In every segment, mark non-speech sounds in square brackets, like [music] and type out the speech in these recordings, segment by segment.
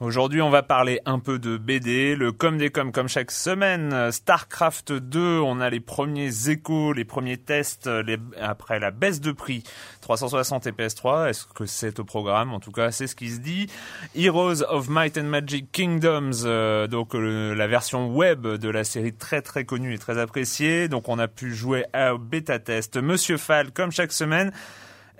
Aujourd'hui, on va parler un peu de BD, le com des com comme chaque semaine. StarCraft 2, on a les premiers échos, les premiers tests après la baisse de prix 360 et PS3. Est-ce que c'est au programme? En tout cas, c'est ce qui se dit. Heroes of Might and Magic Kingdoms, euh, donc la version web de la série très très connue et très appréciée. Donc on a pu jouer à bêta test. Monsieur Fall, comme chaque semaine.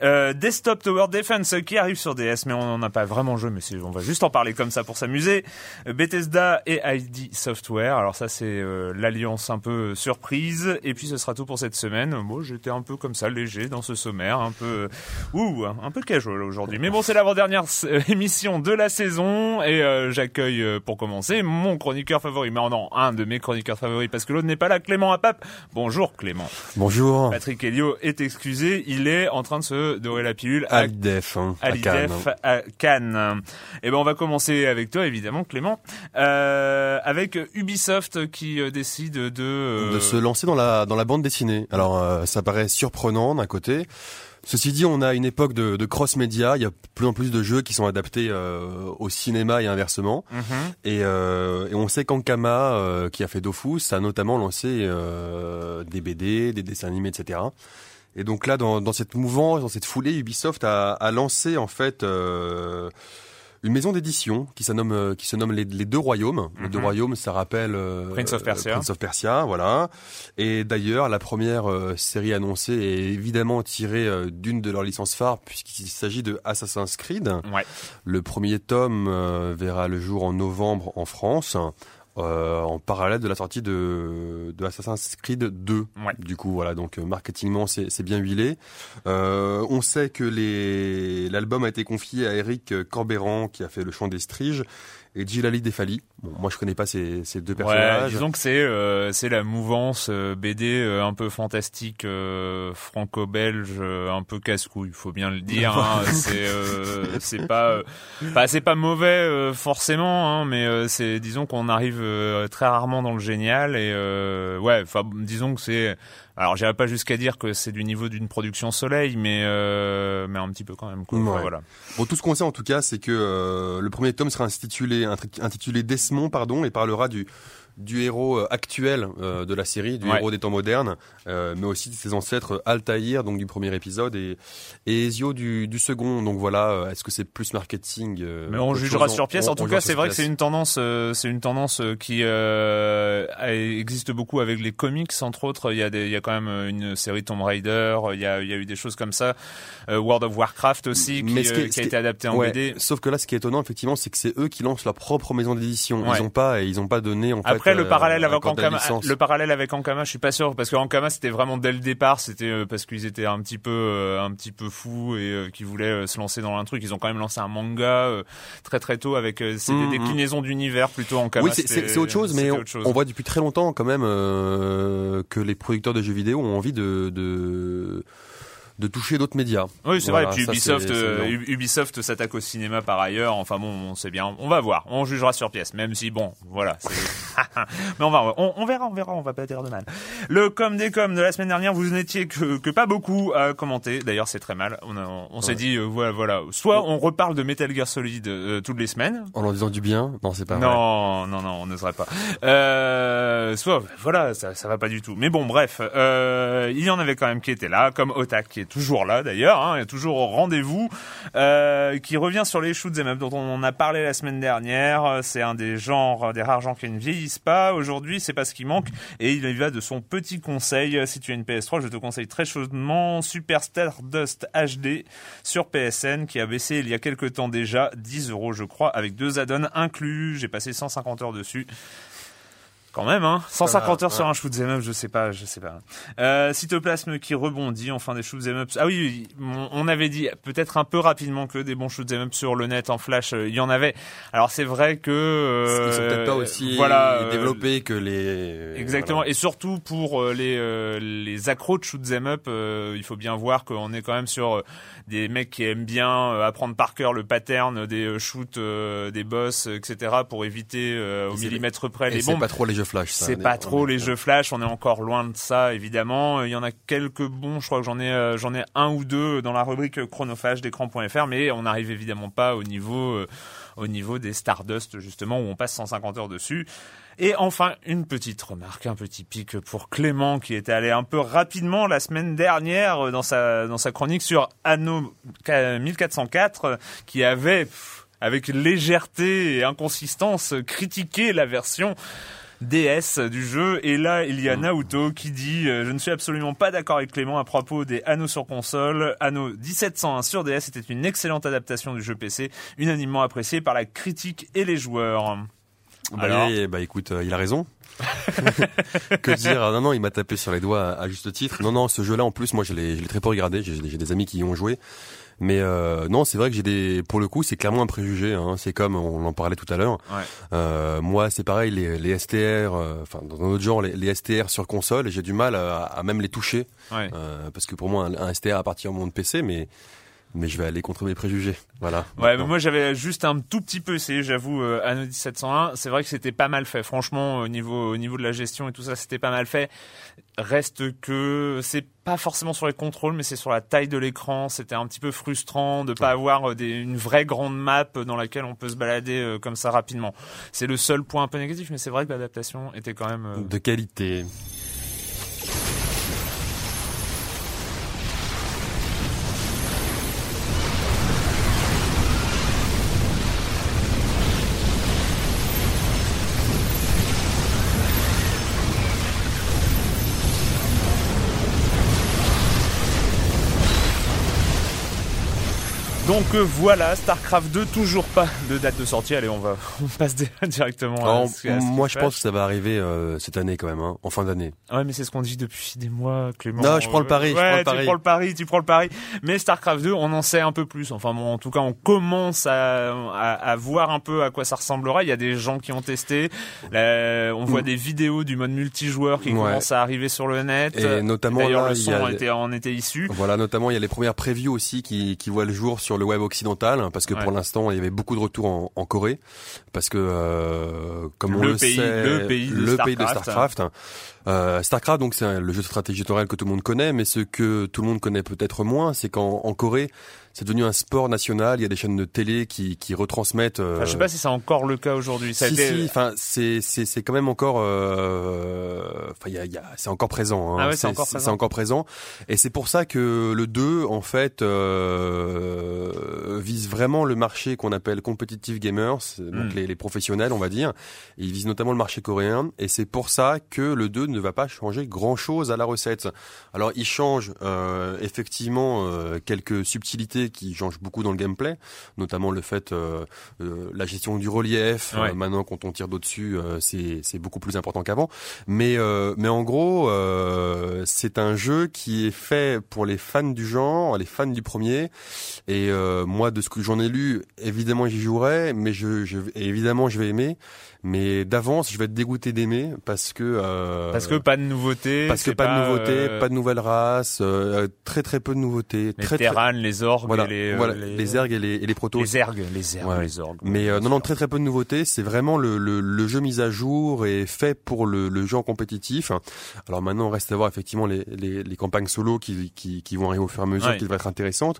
Euh, Desktop Tower Defense qui arrive sur DS, mais on n'en a pas vraiment joué, mais on va juste en parler comme ça pour s'amuser. Euh, Bethesda et ID Software. Alors ça c'est euh, l'alliance un peu surprise. Et puis ce sera tout pour cette semaine. Moi j'étais un peu comme ça léger dans ce sommaire, un peu ouh, un peu casual aujourd'hui. Mais bon c'est l'avant-dernière émission de la saison et j'accueille pour commencer mon chroniqueur favori. Mais non, un de mes chroniqueurs favoris parce que l'autre n'est pas là, Clément Apap. Bonjour Clément. Bonjour. Patrick Helio est excusé, il est en train de se dorer la pilule à Alidef, hein, à, à, Cannes. Et eh ben on va commencer avec toi évidemment Clément, euh, avec Ubisoft qui euh, décide de euh, de se lancer dans la dans la bande dessinée. Alors ça paraît surprenant d'un côté. Ceci dit, on a une époque de, de cross-média. Il y a plus en plus de jeux qui sont adaptés au cinéma et inversement. Et, et, on sait qu'Ankama, qui a fait Dofus, a notamment lancé des BD, des dessins animés, etc. Et donc là, dans, dans cette mouvance, dans cette foulée, Ubisoft a, a lancé en fait euh, une maison d'édition qui se nomme euh, qui se nomme les, deux royaumes. Les deux mhm. royaumes, ça rappelle euh, Prince of Persia. Prince of Persia, voilà. Et d'ailleurs, la première euh, série annoncée est évidemment tirée d'une de leurs licences phares puisqu'il s'agit de Assassin's Creed. Ouais. Le premier tome verra le jour en novembre en France. Euh, en parallèle de la sortie de, de Assassin's Creed 2. Du coup, voilà, donc euh, marketingement, c'est bien huilé. Euh, on sait que l'album a été confié à Eric Corbéran, qui a fait le chant des Striges, et Gilali Defali. Bon, moi, je connais pas ces, ces deux personnages. Ouais, disons que c'est euh, c'est la mouvance euh, BD euh, un peu fantastique franco-belge, un peu casse-couille, faut bien le dire. Hein. [laughs] c'est c'est pas c'est pas mauvais forcément, hein, mais c'est disons qu'on arrive très rarement dans le génial et ouais, disons que c'est alors, j'irai pas jusqu'à dire que c'est du niveau d'une production Soleil, mais euh, mais un petit peu quand même. Quoi. voilà. Bon, tout ce qu'on sait en tout cas, c'est que euh, le premier tome sera intitulé intitulé Desmond, pardon, et parlera du du héros euh, actuel euh, de la série, du héros des temps modernes, euh, mais aussi de ses ancêtres Altaïr, donc du premier épisode, et, et Ezio du, du second. Donc voilà, est-ce que c'est plus marketing Mais on jugera sur pièce. En, tout cas, c'est vrai que c'est une tendance, c'est une tendance qui existe beaucoup avec les comics, entre autres. Il y a des, il y a quand même une série Tomb Raider. Il y a, il y a eu des choses comme ça. World of Warcraft aussi, qui, qui, a été adapté en BD. Sauf que là, ce qui est étonnant, effectivement, c'est que c'est eux qui lancent leur propre maison d'édition. Ils ont pas, ils ont pas donné en fait Après le parallèle avec Ankama, licence. le parallèle avec Ankama, je suis pas sûr parce que Ankama c'était vraiment dès le départ, c'était euh, parce qu'ils étaient un petit peu euh, un petit peu fous et euh, qui voulaient euh, se lancer dans un truc. Ils ont quand même lancé un manga euh, très très tôt avec euh, c'est Mhm. des déclinaisons d'univers plutôt Ankama. Oui, c'est- autre chose, mais on, autre chose. on voit depuis très longtemps quand même euh, que les producteurs de jeux vidéo ont envie de de, de toucher d'autres médias. Oui, c'est Voilà, vrai. Et puis ça, Ubisoft, euh, Ubisoft s'attaque au cinéma par ailleurs. Enfin bon, on sait bien. On va voir. On jugera sur pièce. Même si bon, voilà. [laughs] Mais on va, on, on verra, on verra. On va pas dire de mal. Le com des com de la semaine dernière, vous n'étiez que, que pas beaucoup à commenter. D'ailleurs, c'est très mal. On, a- on, on s'est Ouais. dit, euh, voilà, voilà. Soit on reparle de Metal Gear Solid euh, toutes les semaines. En en disant du bien, non, c'est pas vrai. Non, non, non, on n'oserait pas. Euh, soit, voilà, ça, ça va pas du tout. Mais bon, bref, euh, il y en avait quand même qui étaient là, comme Otak, qui toujours là d'ailleurs, hein, est toujours au rendez-vous, euh, qui revient sur les shoots 'em up dont on a parlé la semaine dernière. C'est un des genres, des rares genres qui ne vieillissent pas. Aujourd'hui, c'est pas ce qui manque, et il y va de son petit conseil. Si tu as une PS3, je te conseille très chaudement Super Stardust HD sur PSN, qui a baissé il y a quelques temps déjà, 10 euros je crois, avec deux add-ons inclus. J'ai passé 150 heures dessus. Quand même, hein 150 va, heures sur un shoot 'em up, je sais pas, je sais pas. Euh, cytoplasme qui rebondit, enfin des shoot 'em up. Ah oui, on- avait dit peut-être un peu rapidement que des bons shoot 'em up sur le net en flash, euh, il y en avait. Alors c'est vrai que euh, Ils sont peut-être pas aussi voilà, euh, développés que les. Exactement, voilà. et surtout pour euh, les euh, les accros de shoot 'em up, euh, il faut bien voir qu'on est quand même sur euh, des mecs qui aiment bien euh, apprendre par cœur le pattern des euh, shoots euh, des boss, euh, etc. pour éviter euh, au Et millimètre près Et les bombes. pas trop les jeux flash. C'est est- pas trop est- les jeux flash, on est encore loin de ça évidemment. Il y en a quelques bons, je crois que j'en ai euh, j'en ai un ou deux dans la rubrique chronophage d'écran.fr, mais on n'arrive évidemment pas au niveau euh, au niveau des Stardust justement où on passe 150 heures dessus. Et enfin, une petite remarque, un petit pic pour Clément qui était allé un peu rapidement la semaine dernière euh, dans sa dans sa chronique sur Anno 1404 euh, qui avait avec légèreté et inconsistance critiqué la version DS du jeu et là il y a Naoto qui dit euh, je ne suis absolument pas d'accord avec Clément à propos des Anno sur console Anno 1701 sur DS était une excellente adaptation du jeu PC unanimement appréciée par la critique et les joueurs Bah, Alors eh, bah, écoute, euh, il a raison. [laughs] que dire? Ah, Non, non, il m'a tapé sur les doigts à, à juste titre. Non, non, ce jeu-là, en plus, moi, je l'ai très peu regardé. J'ai des amis qui y ont joué. Mais euh, non, c'est vrai que j'ai des, pour le coup, c'est clairement un préjugé. Hein. C'est comme on en parlait tout à l'heure. Ouais. Euh, moi, c'est pareil, les, les STR, euh, enfin dans un autre genre, les, les STR sur console, j'ai du mal à, à même les toucher ouais. euh, parce que pour moi, un, un STR appartient au monde PC, mais mais je vais aller contre mes préjugés. Voilà. Ouais, mais Maintenant. moi j'avais juste un tout petit peu essayé, j'avoue, euh, Anno 1701. C'est vrai que c'était pas mal fait. Franchement, au niveau, au niveau de la gestion et tout ça, c'était pas mal fait. Reste que c'est pas forcément sur les contrôles, mais c'est sur la taille de l'écran. C'était un petit peu frustrant de pas avoir euh, des, une vraie grande map dans laquelle on peut se balader euh, comme ça rapidement. C'est le seul point un peu négatif, mais c'est vrai que l'adaptation était quand même. euh, de qualité. Donc euh, voilà, StarCraft 2, toujours pas de date de sortie. Allez, on va, [laughs] on passe di- directement. à Alors, ce- à ce moi, je se pense que ça va arriver euh, cette année quand même, hein, en fin d'année. Ouais, mais c'est ce qu'on dit depuis des mois, Clément. Non, je prends le pari, je Ouais, prends le tu pari. prends le pari, tu prends le pari. Mais StarCraft 2, on en sait un peu plus. Enfin bon, en tout cas, on commence à, à, à voir un peu à quoi ça ressemblera. Il y a des gens qui ont testé. Là, on voit des vidéos du mode multijoueur qui. Ouais. commencent à arriver sur le net. Et notamment, D'ailleurs, le il y son a- était, en était issu. Voilà, notamment il y a les premières previews aussi qui, qui voient le jour sur le web occidental, parce que Ouais. pour l'instant il y avait beaucoup de retours en, en Corée, parce que euh, comme on Le le pays- sait, le pays de le pays de Starcraft. Starcraft. Euh, Starcraft donc c'est le jeu de stratégie que tout le monde connaît, mais ce que tout le monde connaît peut-être moins, c'est qu'en en Corée c'est devenu un sport national. Il y a des chaînes de télé qui, qui retransmettent. euh, Enfin, je sais pas si c'est encore le cas aujourd'hui. Si, été- si, enfin, c'est, c'est, c'est quand même encore, euh, enfin, il y a, y a, c'est encore présent. Hein. Ah ouais, c'est encore présent. C'est encore présent. Et c'est pour ça que le 2, en fait, euh, vise vraiment le marché qu'on appelle competitive gamers, donc Mm. les, les professionnels, on va dire. Il vise notamment le marché coréen. Et c'est pour ça que le 2 ne ne va pas changer grand-chose à la recette. Alors il change euh, effectivement euh, quelques subtilités qui changent beaucoup dans le gameplay, notamment le fait euh, la gestion du relief. maintenant, quand on tire d'au-dessus, c'est beaucoup plus important qu'avant. Mais mais en gros, c'est un jeu qui est fait pour les fans du genre, les fans du premier. Et moi, de ce que j'en ai lu, évidemment j'y jouerai, mais je, je évidemment je vais aimer mais d'avance je vais être dégoûté d'aimer parce que euh, parce que pas de nouveautés parce que pas, de nouveautés euh, pas de nouvelles races euh, très très peu de nouveautés les très, terranes les orgues voilà, les, voilà, les... ergues et les, et les protos. Les ergues les ergues les orgues mais non non très très peu de nouveautés. C'est vraiment le, le, le, jeu mis à jour et fait pour le, le jeu en compétitif. Alors maintenant on reste à voir effectivement les, les, les campagnes solo qui, qui, qui vont arriver au fur et à mesure qui vont être intéressantes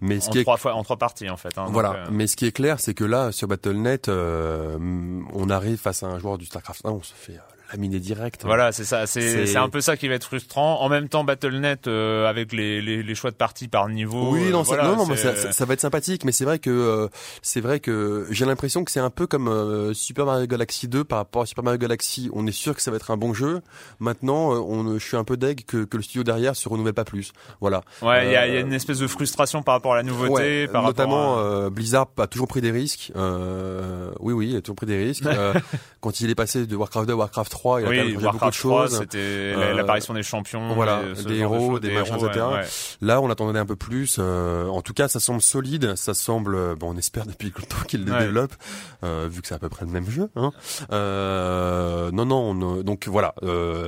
mais ce en qui trois est fois en trois parties en fait hein, voilà. mais ce qui est clair c'est que là sur Battle.net on arrive face à un joueur du StarCraft. 1, on se fait euh, laminer direct. Voilà, c'est ça. C'est un peu ça qui va être frustrant. En même temps, Battle.net euh, avec les, les, les, choix de parties par niveau. Oui, non, euh, voilà, non, non, mais ça, ça, va être sympathique. Mais c'est vrai que euh, c'est vrai que j'ai l'impression que c'est un peu comme Super Mario Galaxy 2 par rapport à Super Mario Galaxy. On est sûr que ça va être un bon jeu. Maintenant, on, je suis un peu deg que, que le studio derrière se renouvelle pas plus. Voilà. Ouais, il y, a, y, a, une espèce de frustration par rapport à la nouveauté. par notamment, Blizzard a toujours pris des risques. oui, oui, il a toujours pris des risques. [laughs] quand il est passé de Warcraft 2 à Warcraft 3, il a oui, beaucoup de choses. C'était euh, l'apparition des champions, voilà, des héros, des machins, etc. Là, on attendait un peu plus. Euh, en tout cas, ça semble solide. Ça semble, euh, bon, on espère depuis le temps qu'il le développe, vu que c'est à peu près le même jeu. Hein. non, non. donc voilà,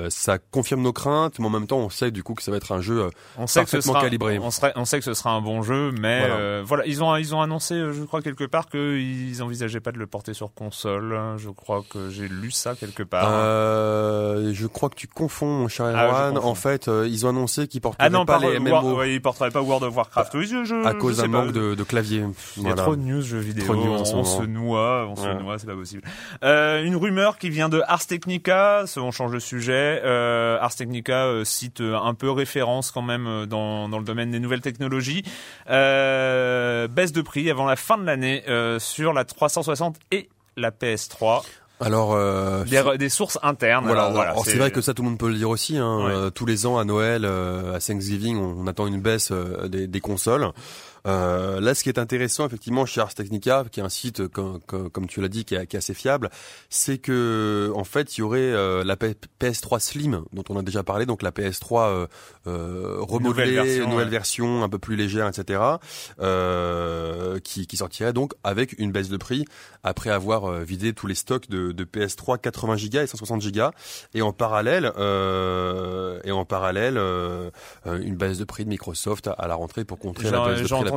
ça confirme nos craintes, mais en même temps, on sait du coup que ça va être un jeu on sait parfaitement que calibré. On, on sait que ce sera un bon jeu, mais voilà, voilà ils ont ils ont annoncé, je crois quelque part qu'ils envisageaient pas de le porter sur console. Je crois que j'ai lu ça quelque part. Euh, je crois que tu confonds, mon cher ah, Erwan. en fait, euh, ils ont annoncé qu'ils porteraient ah non, pas, les MMO. War, ils porteraient pas World of Warcraft. Oui, je, je, à cause d'un manque de, de, clavier. Il y a trop de news jeux vidéo. Trop de news on se noie, on se noie, c'est pas possible. Euh, une rumeur qui vient de Ars Technica. On change de sujet. Ars Technica cite un peu référence quand même dans, dans le domaine des nouvelles technologies. baisse de prix avant la fin de l'année sur la 360 et la PS3. Alors euh, des, sources internes. Voilà, c'est vrai que ça tout le monde peut le dire aussi. Hein. Euh, tous les ans à Noël, euh, à Thanksgiving, on, attend une baisse euh, des, des, consoles. Euh, là, ce qui est intéressant, effectivement, chez Ars Technica, qui est un site, comme, comme, tu l'as dit, qui est, qui est, assez fiable, c'est que, en fait, il y aurait euh, la PS3 Slim, dont on a déjà parlé, donc la PS3 euh, euh, remodelée, nouvelle version, nouvelle version, un peu plus légère, etc., euh, qui, qui sortirait donc avec une baisse de prix après avoir euh, vidé tous les stocks de, de PS3 80 Go et 160 Go, et en parallèle, et en parallèle, une baisse de prix de Microsoft à, la rentrée pour contrer la baisse de prix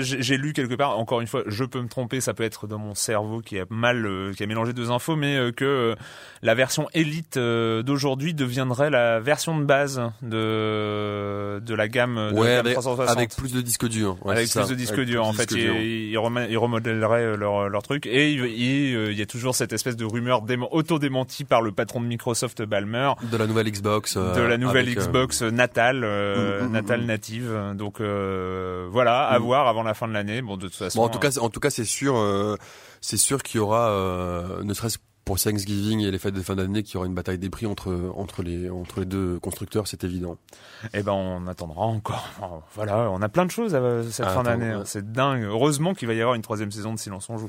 j'ai lu quelque part, encore une fois, je peux me tromper, ça peut être dans mon cerveau qui a mal, euh, qui a mélangé deux infos, mais euh, que euh, la version élite d'aujourd'hui deviendrait la version de base de de la gamme de ouais, avec, 360. avec plus de disques durs. Ouais, avec plus de disques durs, en fait, ils, ils, remodèleraient leur leur truc et il, y a toujours cette espèce de rumeur auto-démentie par le patron de Microsoft Balmer de la nouvelle Xbox, de la nouvelle Xbox natale, mm, mm, mm, natale native. Donc voilà, à voir avant la fin de l'année. Bon, de toute façon. Bon, en tout cas, en tout cas, c'est sûr, euh, c'est sûr qu'il y aura, euh, ne serait-ce pour Thanksgiving et les fêtes de fin d'année, qu'il y aura une bataille des prix entre entre les entre les deux constructeurs, c'est évident. Eh ben, on attendra encore. [laughs] Voilà, on a plein de choses à cette fin d'année. Hein. C'est dingue. Heureusement qu'il va y avoir une troisième saison de Silence on joue.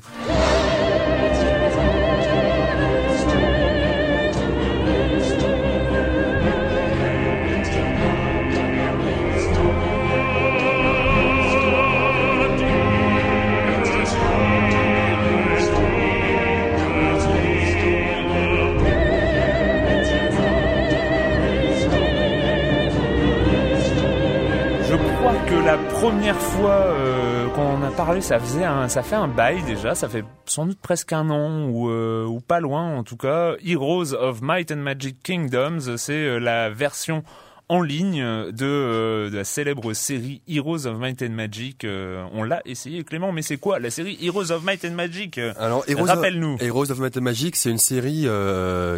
Première fois euh, qu'on a parlé, ça faisait un, ça fait un bail déjà, ça fait sans doute presque un an ou, euh, ou pas loin en tout cas. Heroes of Might and Magic Kingdoms, c'est euh, la version en ligne de, de, la célèbre série Heroes of Might and Magic. on l'a essayé, Clément, mais c'est quoi la série Heroes of Might and Magic? Alors, rappelle-nous. Heroes of Might and Magic, c'est une série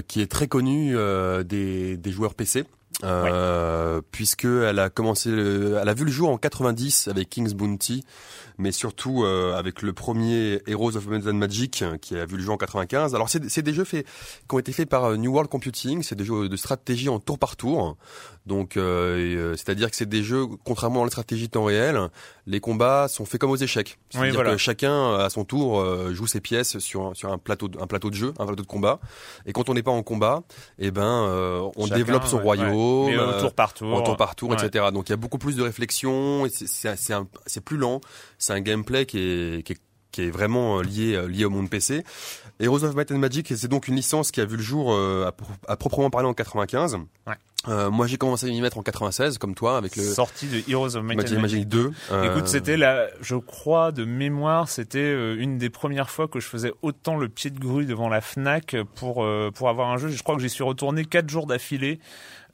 qui est très connue des, des joueurs PC. Euh, puisque elle a commencé, elle a vu le jour en 90 avec King's Bounty, mais surtout euh, avec le premier Heroes of Might and Magic qui a vu le jour en 95. Alors c'est des jeux faits qui ont été faits par New World Computing, c'est des jeux de stratégie en tour par tour. Donc, euh, euh, c'est-à-dire que c'est des jeux, contrairement à la stratégie temps réel, les combats sont faits comme aux échecs. C'est-à-dire que chacun, à son tour, euh, joue ses pièces sur, sur un plateau, de, un plateau de jeu, un plateau de combat. Et quand on n'est pas en combat, eh ben, on développe son royaume, Mais au tour par tour, au tour par tour, etc. Donc, il y a beaucoup plus de réflexion. C'est plus lent. C'est un gameplay qui est, qui est qui est vraiment lié au monde PC. Heroes of Might and Magic, c'est donc une licence qui a vu le jour à, à, proprement parler en 95. Ouais. Euh, moi j'ai commencé à m'y mettre en 96 comme toi avec le sortie de Heroes of Might and Magic 2. Euh... Écoute, c'était la je crois de mémoire, c'était euh, une des premières fois que je faisais autant le pied de grue devant la Fnac pour euh, pour avoir un jeu, je crois que j'y suis retourné quatre jours d'affilée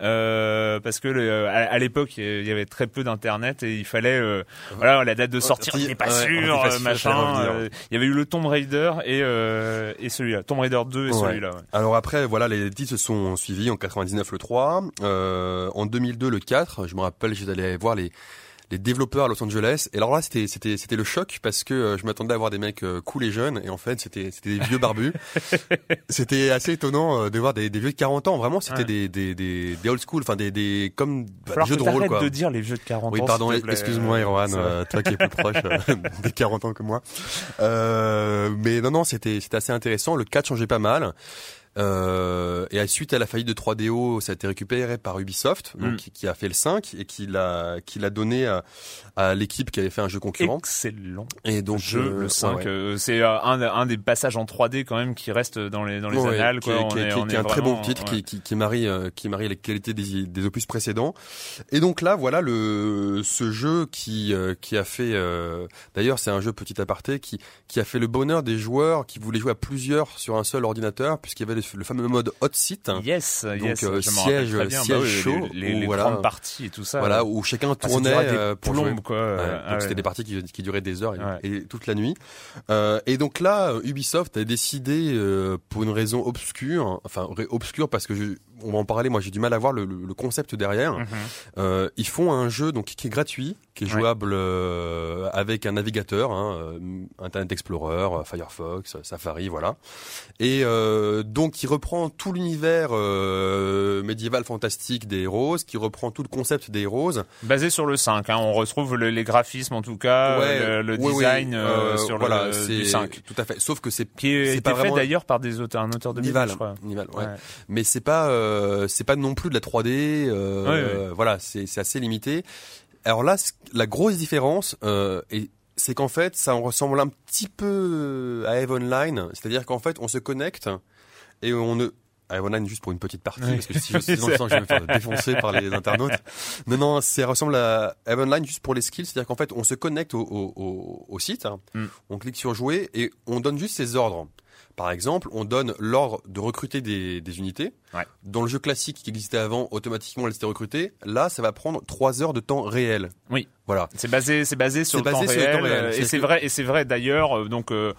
euh, parce que le, à, l'époque il y avait très peu d'internet et il fallait euh, voilà la date de sortie on pas sûr machin euh, il y avait eu le Tomb Raider et et celui-là Tomb Raider 2 et celui-là ouais. alors après voilà les titres se sont suivis en 99 le 3 en 2002 le 4 je me rappelle j'étais allé voir les les développeurs à Los Angeles. Et alors là, c'était c'était c'était le choc parce que euh, je m'attendais à voir des mecs euh, cool et jeunes, et en fait, c'était c'était des vieux barbus. [laughs] c'était assez étonnant euh, de voir des, des vieux de 40 ans. Vraiment, c'était des, des, des des old school, enfin des des comme bah, des jeux de rôle quoi. de dire les vieux de 40 ans. Oui, pardon, excuse-moi, Erwan, toi qui es plus proche [laughs] des 40 ans que moi. mais non, non, c'était c'était assez intéressant. Le 4 changeait pas mal. Euh, et suite à la faillite de 3DO, ça a été récupéré par Ubisoft, donc, mm. qui, a fait le 5 et qui l'a qui l'a donné à, à l'équipe qui avait fait un jeu concurrent. Excellent. Et donc jeu, euh, le 5, euh, c'est un, un des passages en 3D quand même qui reste dans les dans les annales. Quoi. Qui, est, qui, est, un très bon titre qui, qui, qui marie qui marie les qualités des, des opus précédents. Et donc là, voilà le ce jeu qui qui a fait. D'ailleurs, c'est un jeu petit aparté qui qui a fait le bonheur des joueurs qui voulaient jouer à plusieurs sur un seul ordinateur puisqu'il y avait le fameux mode hot seat. Yes, donc yes, euh, siège, bah chaud, les, les, voilà, grandes parties et tout ça. Voilà, où chacun ah, tournait euh, pour plombes, jouer. quoi. Ouais, ah, donc c'était des parties qui, qui, duraient des heures et, et toute la nuit. Euh, et donc là, Ubisoft a décidé euh, pour une raison obscure, enfin obscure parce que je, on va en parler. Moi, j'ai du mal à voir le, le, le concept derrière. Mm -hmm. ils font un jeu donc qui est gratuit, qui est jouable avec un navigateur, hein, Internet Explorer, Firefox, Safari, voilà. Et donc qui reprend tout l'univers euh, médiéval fantastique des Heroes, qui reprend tout le concept des Heroes. Basé sur le 5, hein, on retrouve le, les graphismes en tout cas, ouais, le, design. Euh, euh, sur voilà, le du 5. Tout à fait. Sauf que c'est qui est, pas fait vraiment... d'ailleurs par des auteurs, un auteur de Nival, je crois. Nival, ouais. ouais. Mais c'est pas euh, c'est pas non plus de la 3D. Euh, voilà, c'est assez limité. Alors là, la grosse différence euh, est c'est qu'en fait, ça ressemble un petit peu à Eve Online, c'est-à-dire qu'en fait, on se connecte et on ne Eve Online juste pour une petite partie, oui. parce que si je, sinon je [laughs] sens que je vais me faire défoncer par les internautes. Non, non, ça ressemble à Eve Online juste pour les skills, c'est-à-dire qu'en fait, on se connecte au, au, au, au site, mm. on clique sur jouer et on donne juste ses ordres. Par exemple, on donne l'ordre de recruter des, des unités. Ouais. Dans le jeu classique qui existait avant, automatiquement, elles étaient recrutées. Là, ça va prendre trois heures de temps réel. Oui. Voilà. C'est basé, c'est basé sur, le, basé temps sur réel, le temps réel. Et c'est vrai, et c'est vrai d'ailleurs. Euh, donc. Euh,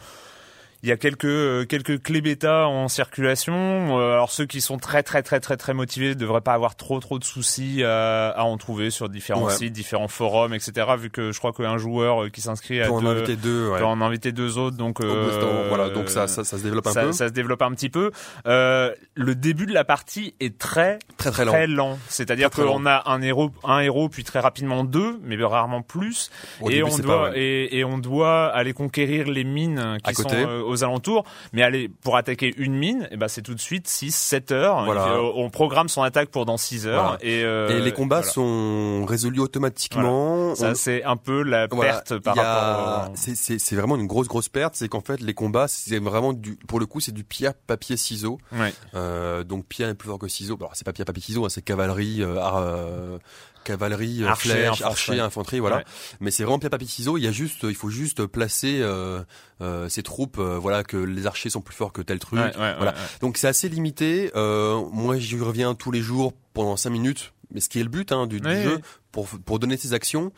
il y a quelques euh, quelques clés bêta en circulation. Euh, alors ceux qui sont très très très très très motivés ne devraient pas avoir trop trop de soucis à, à en trouver sur différents ouais. sites, différents forums, etc. Vu que je crois qu'un joueur euh, qui s'inscrit à peut en inviter deux, ouais. peut en inviter deux autres. Donc euh, voilà, donc ça, ça, ça se développe un ça, peu. Ça se développe un petit peu. Euh, le début de la partie est très très très, très lent. lent. C'est-à-dire qu'on a un héros un héros puis très rapidement deux, mais rarement plus. Au et début, on doit pas, ouais. et, et, on doit aller conquérir les mines qui à sont aux alentours mais aller pour attaquer une mine, et ben c'est tout de suite 6 7 heures. Voilà. Fait, on programme son attaque pour dans 6 heures voilà. et, euh, et les combats voilà. sont résolus automatiquement. Ça on... c'est un peu la perte par a... rapport. Au... C'est c'est vraiment une grosse grosse perte, c'est qu'en fait les combats c'est vraiment du pour le coup c'est du pierre papier ciseaux. Ouais. Euh, donc pierre est plus fort que ciseaux. Alors c'est pas pierre papier ciseaux, hein, c'est cavalerie euh, cavalerie, archer, flèche, infanterie. archer, infanterie, voilà. Ouais. Mais c'est vraiment pierre papier ciseaux. Il y a juste, il faut juste placer euh, euh, ces troupes, euh, voilà, que les archers sont plus forts que tel truc. Ouais, ouais, voilà. Donc c'est assez limité. Euh, moi, j'y reviens tous les jours pendant cinq minutes, mais ce qui est le but hein, du, du jeu pour pour donner ses actions.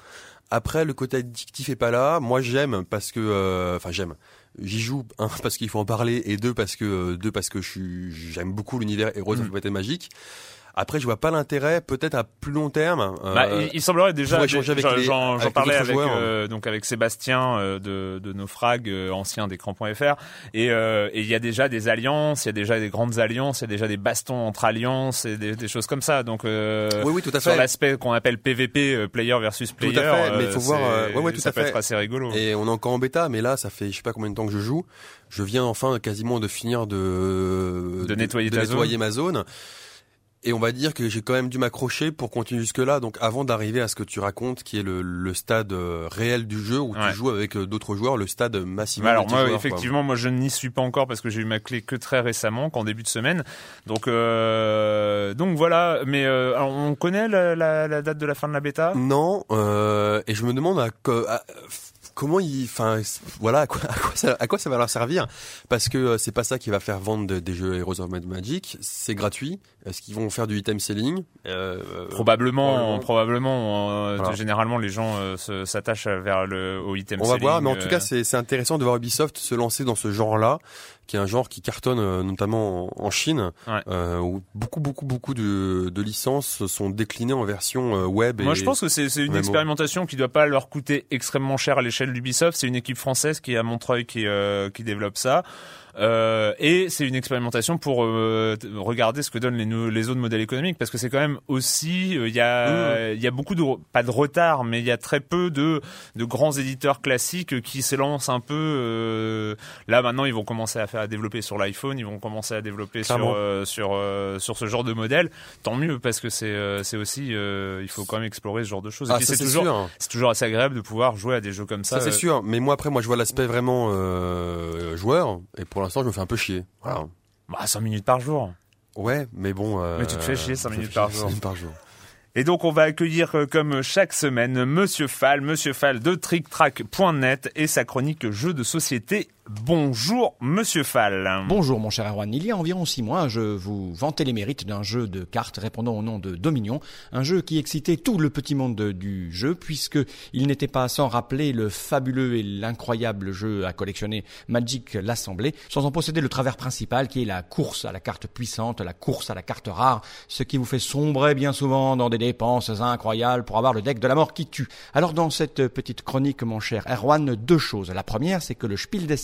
Après, le côté addictif est pas là. Moi, j'aime parce que, euh, enfin, j'aime. J'y joue [laughs] un parce qu'il faut en parler et deux parce que deux parce que je suis j'aime beaucoup l'univers Heroes of Might and Magic. Après, je vois pas l'intérêt, peut-être à plus long terme. Bah, il, il, semblerait déjà. j'en- parlais avec joueurs. euh, donc avec Sébastien euh, de, de Naufrag, euh, ancien d'écran.fr, et euh, et il y a déjà des alliances, il y a déjà des grandes alliances, il y a déjà des bastons entre alliances et des, des choses comme ça. Donc euh, Oui, oui, tout à sur fait. l'aspect qu'on appelle PVP, euh, player versus player, Tout à fait, mais il euh, faut voir, euh, ouais, ouais, tout ça à peut fait. être assez rigolo. Et on est encore en bêta, mais là, ça fait je sais pas combien de temps que je joue. Je viens enfin quasiment de finir de De nettoyer de ta nettoyer ma zone. Et on va dire que j'ai quand même dû m'accrocher pour continuer jusque là. Donc avant d'arriver à ce que tu racontes, qui est le, le stade euh, réel du jeu où Ouais. tu joues avec euh, d'autres joueurs, le stade massivement. Bah alors moi quoi. effectivement moi je n'y suis pas encore parce que j'ai eu ma clé que très récemment qu'en début de semaine donc euh, donc voilà mais euh, alors, on connaît la, la- la date de la fin de la bêta? Non, euh, et je me demande à, à- comment il, enfin, voilà, à quoi, à quoi ça, à quoi ça va leur servir? Parce que euh, c'est pas ça qui va faire vendre de- des jeux Heroes of Magic. C'est gratuit. Est-ce qu'ils vont faire du item selling? Euh, Probablement, probablement. probablement. euh, Voilà. Généralement, les gens euh, s'attachent vers le au item On va voir, mais en euh, tout cas, c'est c'est intéressant de voir Ubisoft se lancer dans ce genre-là, qui est un genre qui cartonne euh, notamment en, en Chine, Ouais. euh, où beaucoup, beaucoup, beaucoup de, de licences sont déclinées en version euh, web. Moi, je pense que c'est une expérimentation qui doit pas leur coûter extrêmement cher à l'échelle d'Ubisoft. C'est une équipe française qui est à Montreuil qui euh, qui développe ça. Euh, et c'est une expérimentation pour euh, regarder ce que donnent les, autres modèles économiques parce que c'est quand même aussi euh, il y a il y a beaucoup de pas de retard mais il y a très peu de de grands éditeurs classiques qui s'élancent un peu euh, là maintenant ils vont commencer à faire à développer sur l'iPhone ils vont commencer à développer sur Clairement. euh, sur euh, sur ce genre de modèle. Tant mieux parce que c'est euh, c'est aussi euh, il faut quand même explorer ce genre de choses. Ah, c'est toujours sûr. c'est toujours assez agréable de pouvoir jouer à des jeux comme ça, Ça c'est euh, sûr, mais moi après moi je vois l'aspect vraiment euh, joueur. Et pour l'instant je me fais un peu chier. Voilà. bah 5 minutes par jour Ouais, mais bon. euh, Mais tu te fais chier cinq je me minutes fais par chier jour. cinq minutes par jour. Et donc on va accueillir euh, comme chaque semaine Monsieur Fall, Monsieur Fall de TrickTrack.net et sa chronique jeux de société. Bonjour Monsieur Fall. Bonjour mon cher Erwan, il y a environ six mois, je vous vantais les mérites d'un jeu de cartes répondant au nom de Dominion, un jeu qui excitait tout le petit monde de- du jeu puisque il n'était pas sans rappeler le fabuleux et l'incroyable jeu à collectionner Magic l'Assemblée, sans en posséder le travers principal qui est la course à la carte puissante, la course à la carte rare, ce qui vous fait sombrer bien souvent dans des dépenses incroyables pour avoir le deck de la mort qui tue. Alors dans cette petite chronique, mon cher Erwan, deux choses. La première, c'est que le Spiel des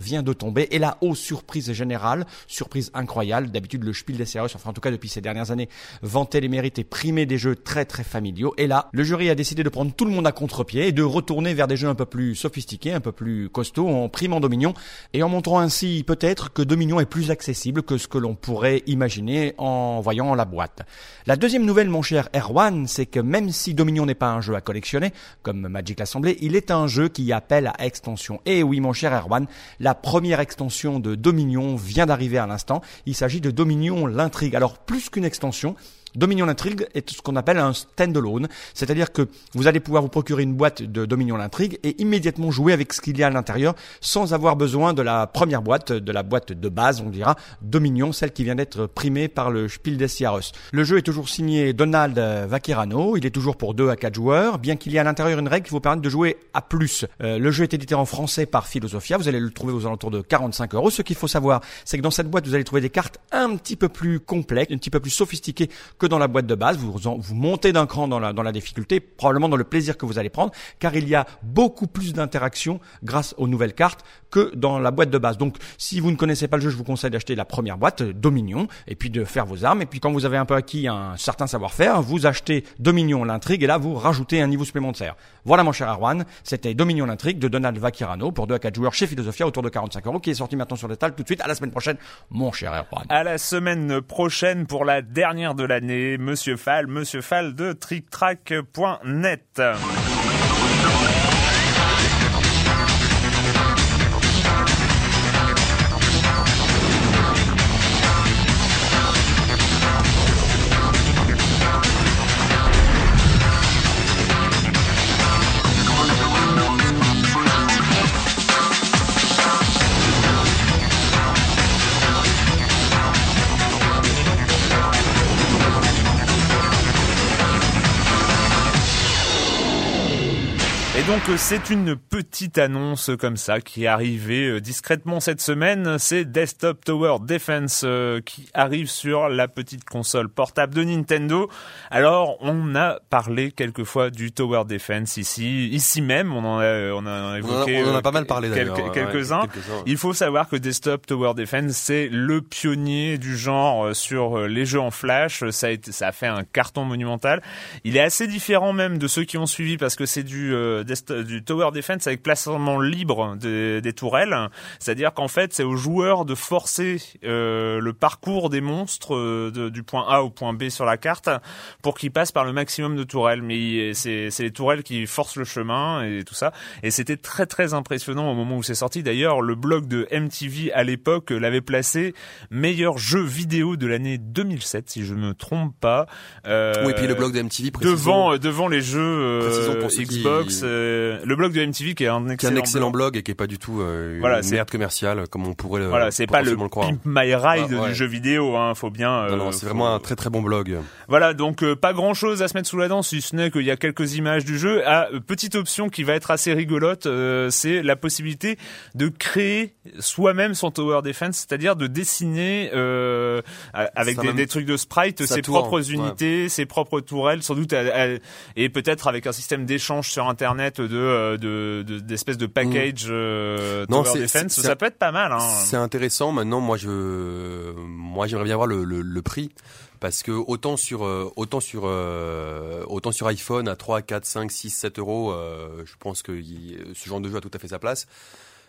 Vient de tomber et là, aux surprise générale, surprise incroyable. D'habitude, le Spiel des Jahres, enfin en tout cas depuis ces dernières années, vantait les mérites et primait des jeux très très familiaux. Et là, le jury a décidé de prendre tout le monde à contre-pied et de retourner vers des jeux un peu plus sophistiqués, un peu plus costauds, en primant Dominion et en montrant ainsi peut-être que Dominion est plus accessible que ce que l'on pourrait imaginer en voyant la boîte. La deuxième nouvelle, mon cher Erwan, c'est que même si Dominion n'est pas un jeu à collectionner, comme Magic l'Assemblée, il est un jeu qui appelle à extension. Et oui, mon cher Erwan, la première extension de Dominion vient d'arriver à l'instant. Il s'agit de Dominion l'intrigue. Alors, plus qu'une extension, Dominion l'intrigue est ce qu'on appelle un standalone, c'est-à-dire que vous allez pouvoir vous procurer une boîte de Dominion l'intrigue et immédiatement jouer avec ce qu'il y a à l'intérieur sans avoir besoin de la première boîte, de la boîte de base, on dira, Dominion, celle qui vient d'être primée par le Spiel des Jahres. Le jeu est toujours signé Donald Vaquerano, il est toujours pour 2 à 4 joueurs, bien qu'il y ait à l'intérieur une règle qui vous permette de jouer à plus. Euh, le jeu est édité en français par Philosophia, vous allez le trouver aux alentours de 45 euros. Ce qu'il faut savoir, c'est que dans cette boîte, vous allez trouver des cartes un petit peu plus complexes, un petit peu plus sophistiquées que dans la boîte de base. Vous, vous montez d'un cran dans la, dans la difficulté, probablement dans le plaisir que vous allez prendre, car il y a beaucoup plus d'interactions grâce aux nouvelles cartes que dans la boîte de base. Donc, si vous ne connaissez pas le jeu, je vous conseille d'acheter la première boîte, euh, Dominion, et puis de faire vos armes. Et puis, quand vous avez un peu acquis un certain savoir-faire, vous achetez Dominion l'intrigue, et là, vous rajoutez un niveau supplémentaire. Voilà, mon cher Arwan, c'était Dominion l'intrigue de Donald Vaquerano pour 2 à 4 joueurs chez Philosophia autour de 45 euros, qui est sorti maintenant sur le tal tout de suite. À la semaine prochaine, mon cher Arwan. À la semaine prochaine pour la dernière de l'année, Monsieur Fall, Monsieur Fall de TrickTrack.net. Et donc euh, c'est une petite annonce comme ça qui est arrivée euh, discrètement cette semaine, c'est Desktop Tower Defense euh, qui arrive sur la petite console portable de Nintendo. Alors on a parlé quelquefois du Tower Defense ici, ici même, on en a, on a évoqué on en a, pas mal parlé quelques, quelques-uns. Il faut savoir que Desktop Tower Defense c'est le pionnier du genre sur les jeux en flash, ça a, été, ça a fait un carton monumental. Il est assez différent même de ceux qui ont suivi parce que c'est du du tower defense avec placement libre des, des tourelles. C'est-à-dire qu'en fait, c'est aux joueurs de forcer euh, le parcours des monstres euh, de, du point A au point B sur la carte pour qu'ils passent par le maximum de tourelles. Mais c'est les tourelles qui forcent le chemin et tout ça. Et c'était très très impressionnant au moment où c'est sorti. D'ailleurs, le blog de MTV à l'époque l'avait placé meilleur jeu vidéo de l'année 2007, si je me trompe pas. Euh, oui, et puis le blog de MTV devant devant les jeux euh, Xbox. Euh, le blog de MTV qui est un excellent, un excellent blog. et qui est pas du tout euh, voilà, une merde commerciale comme on pourrait le voilà c'est pas le, Pimp My Ride du jeu vidéo hein faut bien euh, c'est vraiment un très très bon blog. Voilà donc pas grand chose à se mettre sous la dent si ce n'est qu'il y a quelques images du jeu. Ah, petite option qui va être assez rigolote c'est la possibilité de créer soi-même son tower defense c'est-à-dire de dessiner avec des, des, trucs de sprite ses propres unités ses propres tourelles sans doute et peut-être avec un système d'échange sur internet de de d'espèces de, package mm. euh, non, defense, ça peut être pas mal. Hein. C'est intéressant. Maintenant, moi, je, moi, j'aimerais bien voir le, le, prix parce que autant sur euh, autant sur euh, autant sur iPhone à 3 4 5 6 7 euros je pense que ce genre de jeu a tout à fait sa place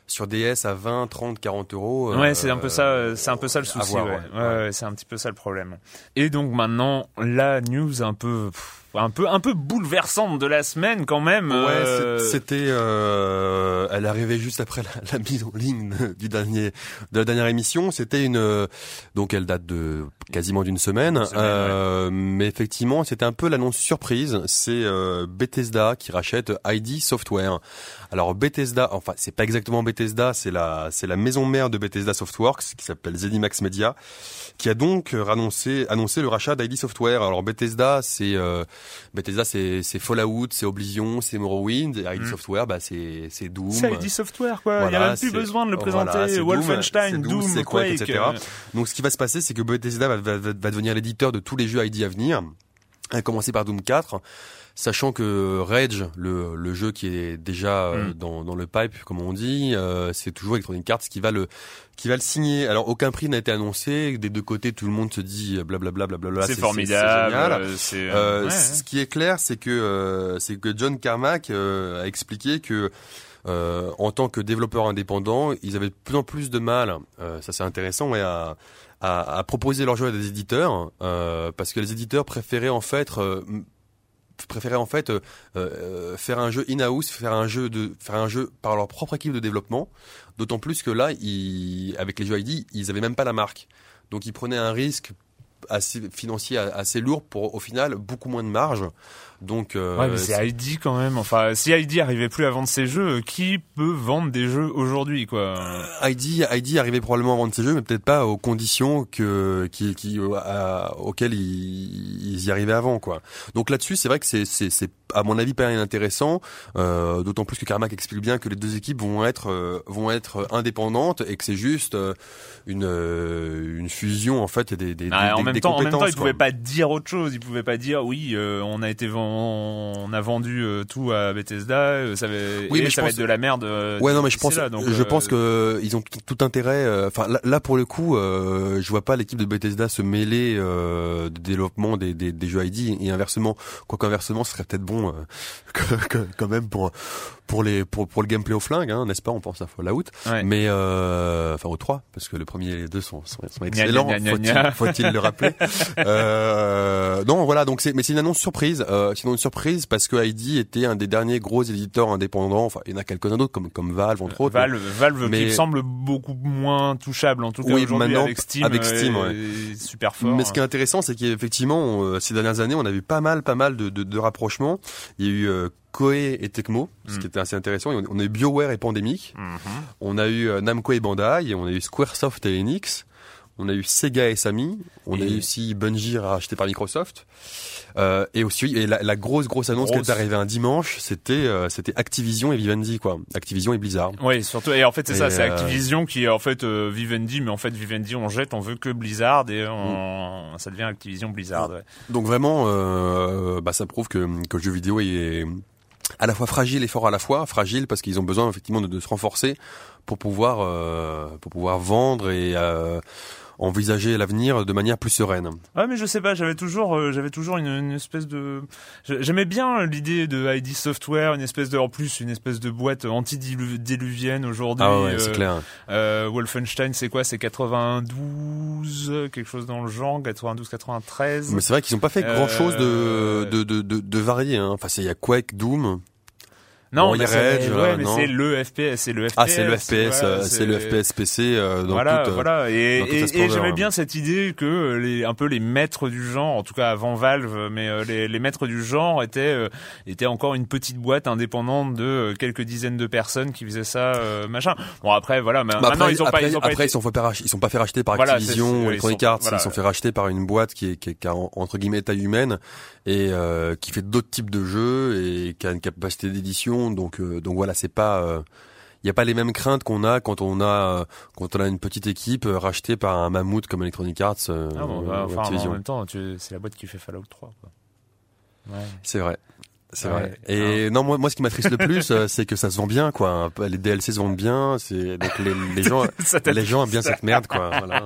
sur DS à 20 30 40 euros ouais c'est un peu ça c'est un peu ça le souci ouais. Ouais, c'est un petit peu ça le problème et donc maintenant la news un peu un peu un peu bouleversante de la semaine quand même. Ouais, euh. c'était euh, elle arrivait juste après la, mise en ligne du dernier de la dernière émission. C'était une euh, donc elle date de quasiment d'une semaine, euh, mais effectivement c'était un peu l'annonce surprise. C'est Bethesda qui rachète ID Software. Alors Bethesda, enfin c'est pas exactement Bethesda, c'est la c'est la maison mère de Bethesda Softworks qui s'appelle Zenimax Media, qui a donc annoncé annoncé le rachat d'ID Software. Alors Bethesda c'est Bethesda, c'est Fallout, c'est Oblivion, c'est Morrowind. Et ID mm. Software, bah, c'est Doom. C'est ID Software, quoi. Il n'y a même plus besoin de le présenter. Wolfenstein, Doom, Quake, etc. Donc, ce qui va se passer, c'est que Bethesda va, va, va devenir l'éditeur de tous les jeux ID à venir. À commencer par Doom 4 sachant que Rage, le, le jeu qui est déjà euh, mm. dans, dans le pipe, comme on dit, euh, c'est toujours Electronic Arts qui va le qui va le signer. Alors aucun prix n'a été annoncé. Des deux côtés, tout le monde se dit blablabla. Bla, bla, bla, c'est formidable. C'est euh, Ce qui est clair, c'est que c'est que John Carmack a expliqué que en tant que développeur indépendant, ils avaient de plus en plus de mal. ça c'est intéressant, ouais, à à, à, proposer leur jeu à des éditeurs euh, parce que les éditeurs préféraient en fait préféraient en fait euh, euh, faire un jeu in-house, faire un jeu de faire un jeu par leur propre équipe de développement. D'autant plus que là, ils, avec les jeux ID, ils avaient même pas la marque. Donc ils prenaient un risque assez financier assez lourd pour au final beaucoup moins de marge. Donc euh, ouais, mais c'est ID quand même. Enfin, si ID arrivait plus à vendre ses jeux, qui peut vendre des jeux aujourd'hui quoi? ID ID arrivait probablement à vendre ses jeux, mais peut-être pas aux conditions que qui, qui euh, auxquelles ils, ils, y arrivaient avant quoi. Donc là-dessus, c'est vrai que c'est c'est c'est à mon avis pas intéressant. Euh, D'autant plus que Carmack explique bien que les deux équipes vont être euh, vont être indépendantes et que c'est juste euh, une une fusion en fait des des, ah, des, même temps, En même temps, ils pouvaient pas dire autre chose. Ils pouvaient pas dire oui, on a été vendu on, a vendu euh, tout à Bethesda, euh, ça va, oui, mais ça va être de la merde. Euh, ouais, non, mais je pense, je pense que ils ont tout, intérêt. Enfin, là, pour le coup, je vois pas l'équipe de Bethesda se mêler de développement des, des, des, jeux ID et inversement. Quoi qu'inversement, ce serait peut-être bon [laughs] quand même pour pour les pour, pour le gameplay au flingue, hein, n'est-ce pas On pense à Fallout, mais euh, enfin au 3 parce que le premier et les deux sont sont, sont excellents. [laughs] Faut-il le rappeler [laughs] euh, Non, voilà. Donc c'est mais c'est une annonce surprise. Euh, sinon une surprise parce que ID était un des derniers gros éditeurs indépendants. Enfin, il y en a quelques-uns d'autres comme comme Valve entre autres. Valve, Valve mais... qui semble beaucoup moins touchable en tout cas oui, aujourd'hui avec Steam. Avec Steam, ouais. super fort. Mais ce qui est intéressant, c'est qu'effectivement euh, ces dernières années, on a vu pas mal pas mal de de, de rapprochements. Il y a eu euh, Koei et Tecmo, ce qui mm. était assez intéressant. On a eu BioWare et Pandemic. Mm-hmm. On a eu euh, Namco et Bandai. On a eu Squaresoft et Enix. on a eu Sega et Samy, on a eu aussi Bungie racheté par Microsoft. Euh, et aussi et la, grosse grosse annonce qui est arrivée un dimanche, c'était euh, c'était Activision et Vivendi quoi, Activision et Blizzard. Oui, surtout et en fait c'est ça, c'est euh, Activision qui est en fait Vivendi, mais en fait Vivendi on jette, on veut que Blizzard et on, mm. ça devient Activision Blizzard. Ouais. Donc vraiment, bah ça prouve que que le jeu vidéo est à la fois fragile et fort à la fois. Fragile parce qu'ils ont besoin effectivement de, se renforcer pour pouvoir pour pouvoir vendre et envisager l'avenir de manière plus sereine. Ouais, mais je sais pas, j'avais toujours, euh, j'avais toujours une, une, espèce de, j'aimais bien l'idée de ID Software, une espèce de, en plus, une espèce de boîte anti-diluvienne aujourd'hui. Ah ouais, c'est euh, clair. Euh, Wolfenstein, c'est quoi? C'est 92, quelque chose dans le genre, 92, 93. Mais c'est vrai qu'ils ont pas fait grand chose de, euh, de, de, de, de varié. Hein. Enfin, il y a Quake, Doom. Non, mais c'est le FPS, c'est le FPS. Ah, c'est le FPS, c'est le FPS PC. Euh, dans voilà, toute, voilà. Et, et, j'aimais bien cette idée que les, un peu les maîtres du genre, en tout cas avant Valve, mais euh, les, les maîtres du genre étaient euh, étaient encore une petite boîte indépendante de quelques dizaines de personnes qui faisaient ça, machin. Bon après, voilà. Mais bah, maintenant ils ont pas, ils ont après, ils sont fait ils sont pas fait racheter par Activision ou Electronic Arts, ils sont fait racheter par une boîte qui est, qui, est, qui a entre guillemets taille humaine et qui fait d'autres types de jeux et qui a une capacité d'édition. Donc donc voilà, c'est pas il euh, n'y a pas les mêmes craintes qu'on a quand on a euh, quand on a une petite équipe euh, rachetée par un mammouth comme Electronic Arts. ah bon, bah, enfin, en même temps, c'est la boîte qui fait Fallout 3. Ouais. C'est vrai. C'est vrai. Et non, moi, moi, ce qui m'attriste le plus, c'est que ça se vend bien, quoi. Les DLC se vendent bien. C'est donc les, les gens, [laughs] les gens aiment bien cette merde, quoi. Voilà.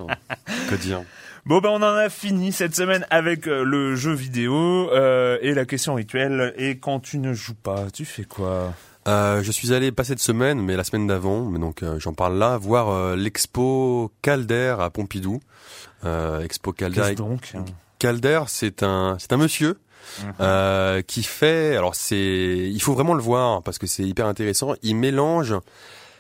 Que dire. Bon ben on en a fini cette semaine avec le jeu vidéo euh, et la question rituelle. Et quand tu ne joues pas, tu fais quoi? Euh, je suis allé pas cette semaine, mais la semaine d'avant, mais donc euh, j'en parle là, voir euh, l'expo Calder à Pompidou. expo Calder. donc? Calder, c'est un, c'est un monsieur mhm. qui fait. Alors c'est, il faut vraiment le voir parce que c'est hyper intéressant. Il mélange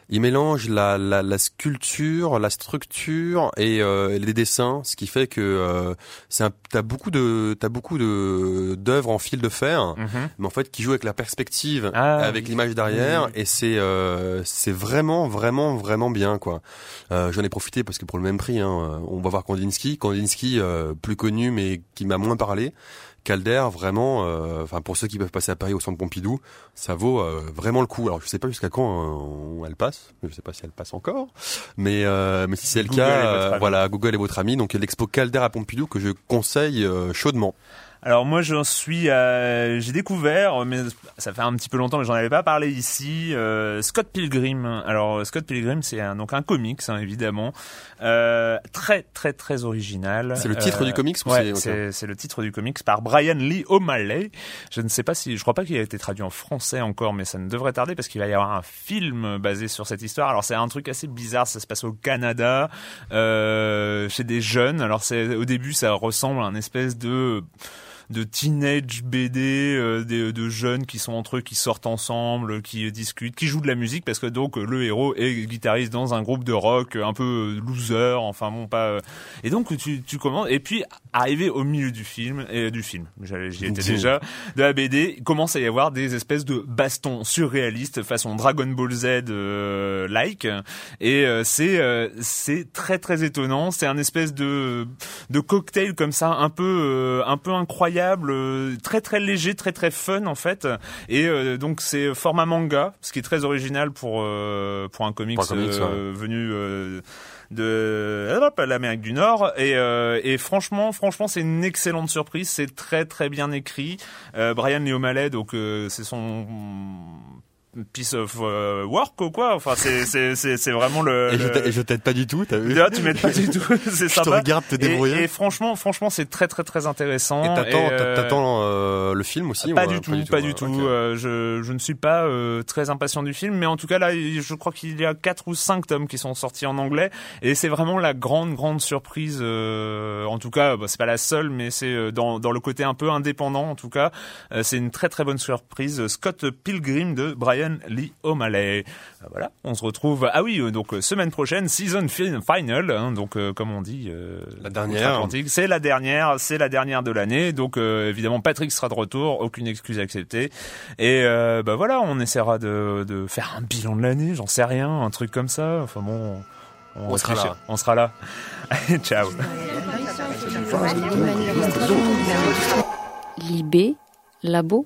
il mélange la, la, la, sculpture, la structure et euh, les dessins, ce qui fait que euh, c'est t'as beaucoup de t'as beaucoup de d'œuvres en fil de fer, mhm. mais en fait qui jouent avec la perspective, ah avec l'image derrière, et c'est euh, c'est vraiment vraiment vraiment bien quoi. Euh, J'en ai profité parce que pour le même prix, hein, on va voir Kandinsky, Kandinsky euh, plus connu mais qui m'a moins parlé. Calder, vraiment, euh, enfin pour ceux qui peuvent passer à Paris au centre Pompidou, ça vaut euh, vraiment le coup. Alors je sais pas jusqu'à quand euh, elle passe, je sais pas si elle passe encore, mais mais si c'est le cas, voilà, Google est votre ami. Donc l'expo Calder à Pompidou que je conseille chaudement. Alors moi j'en suis, j'ai découvert, mais ça fait un petit peu longtemps, mais j'en avais pas parlé ici. Euh, Scott Pilgrim. Alors Scott Pilgrim, c'est un, donc un comics hein, évidemment, euh, très très très original. C'est le titre du comics ou ouais, c'est le titre du comics par Brian Lee O'Malley. Je ne sais pas si, je crois pas qu'il a été traduit en français encore, mais ça ne devrait tarder parce qu'il va y avoir un film basé sur cette histoire. Alors c'est un truc assez bizarre, ça se passe au Canada, euh, chez des jeunes. Alors c'est au début ça ressemble à un espèce de de teenage BD, euh, de, de, jeunes qui sont entre eux, qui sortent ensemble, qui discutent, qui jouent de la musique parce que donc le héros est guitariste dans un groupe de rock un peu loser, enfin bon pas. Euh. Et donc tu, tu commences et puis arrivé au milieu du film et du film, j'y étais déjà. De la BD, il commence à y avoir des espèces de bastons surréalistes façon Dragon Ball Z euh, like. Et c'est c'est très très étonnant, c'est un espèce de de cocktail comme ça un peu un peu incroyable euh, très très léger, très très fun en fait. Et euh, donc c'est format manga, ce qui est très original pour euh, pour un comics, venu de l'Amérique du Nord. Et, et franchement franchement c'est une excellente surprise. C'est très très bien écrit. Brian Lee donc c'est son piece of euh, work ou quoi? Enfin c'est c'est c'est c'est vraiment le et je t'aide pas du tout t'as vu? Là, tu m'aides pas du tout [laughs] c'est sympa je te regarde te débrouiller. et, franchement franchement c'est très très très intéressant. Et t'attends euh, t'attends euh, le film aussi pas, du tout, pas du tout je je ne suis pas très impatient du film mais en tout cas là je crois qu'il y a quatre ou cinq tomes qui sont sortis en anglais et c'est vraiment la grande grande surprise en tout cas bah, c'est pas la seule mais c'est dans dans le côté un peu indépendant en tout cas c'est une très très bonne surprise. Scott Pilgrim de Brian Lee O'Malley. Euh, voilà, on se retrouve. Ah oui, euh, donc euh, semaine prochaine, season final. Hein, donc comme on dit, la dernière. C'est la dernière, c'est la dernière de l'année. Donc évidemment, Patrick sera de retour, aucune excuse acceptée. Et bah voilà, on essaiera de, de faire un bilan de l'année. J'en sais rien, un truc comme ça. Enfin bon On sera là. On sera là. [laughs] Ciao. Libé, labo.